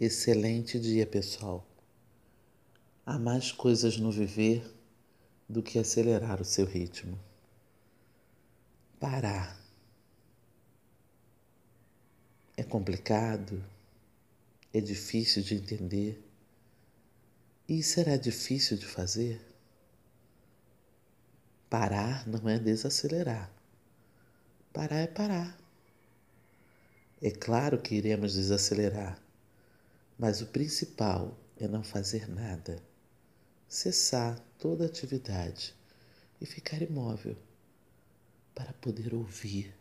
Excelente dia, pessoal. Há mais coisas no viver do que acelerar o seu ritmo. Parar. É complicado, é difícil de entender e será difícil de fazer. Parar não é desacelerar. Parar é parar. É claro que iremos desacelerar mas o principal é não fazer nada, cessar toda atividade e ficar imóvel para poder ouvir,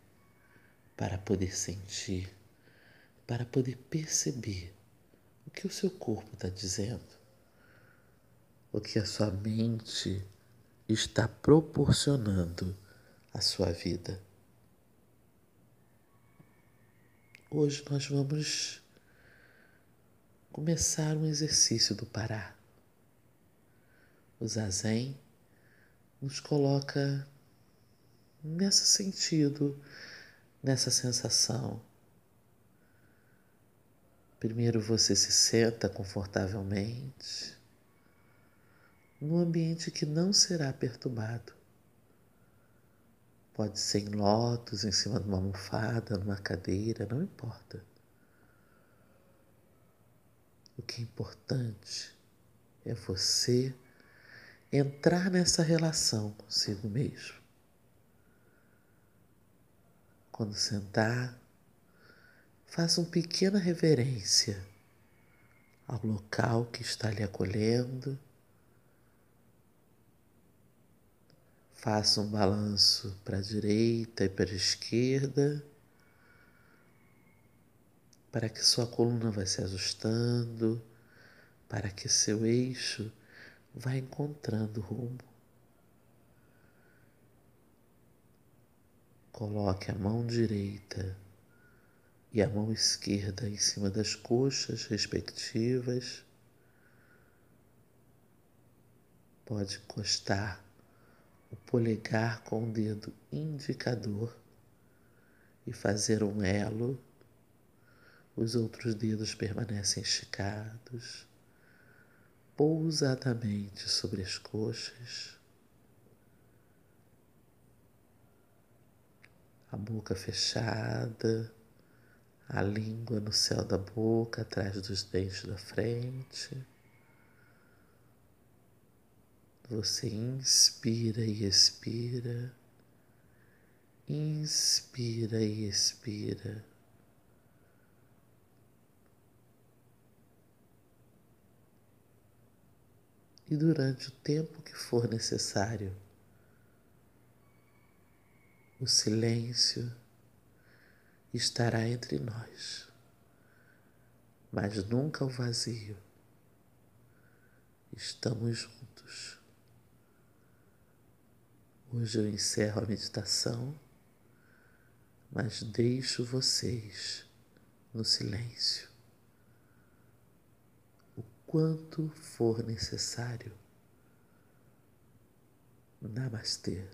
para poder sentir, para poder perceber o que o seu corpo está dizendo, o que a sua mente está proporcionando à sua vida. Hoje nós vamos começar um exercício do parar. O zazen nos coloca nesse sentido, nessa sensação. Primeiro você se senta confortavelmente num ambiente que não será perturbado. Pode ser em lótus, em cima de uma almofada, numa cadeira, não importa. O que é importante é você entrar nessa relação consigo mesmo. Quando sentar, faça uma pequena reverência ao local que está lhe acolhendo. Faça um balanço para a direita e para a esquerda para que sua coluna vai se ajustando, para que seu eixo vá encontrando rumo. Coloque a mão direita e a mão esquerda em cima das coxas respectivas. Pode encostar o polegar com o dedo indicador e fazer um elo os outros dedos permanecem esticados, pousadamente sobre as coxas. A boca fechada, a língua no céu da boca, atrás dos dentes da frente. Você inspira e expira, inspira e expira. E durante o tempo que for necessário. O silêncio estará entre nós, mas nunca o vazio. Estamos juntos. Hoje eu encerro a meditação, mas deixo vocês no silêncio quanto for necessário. Namastê.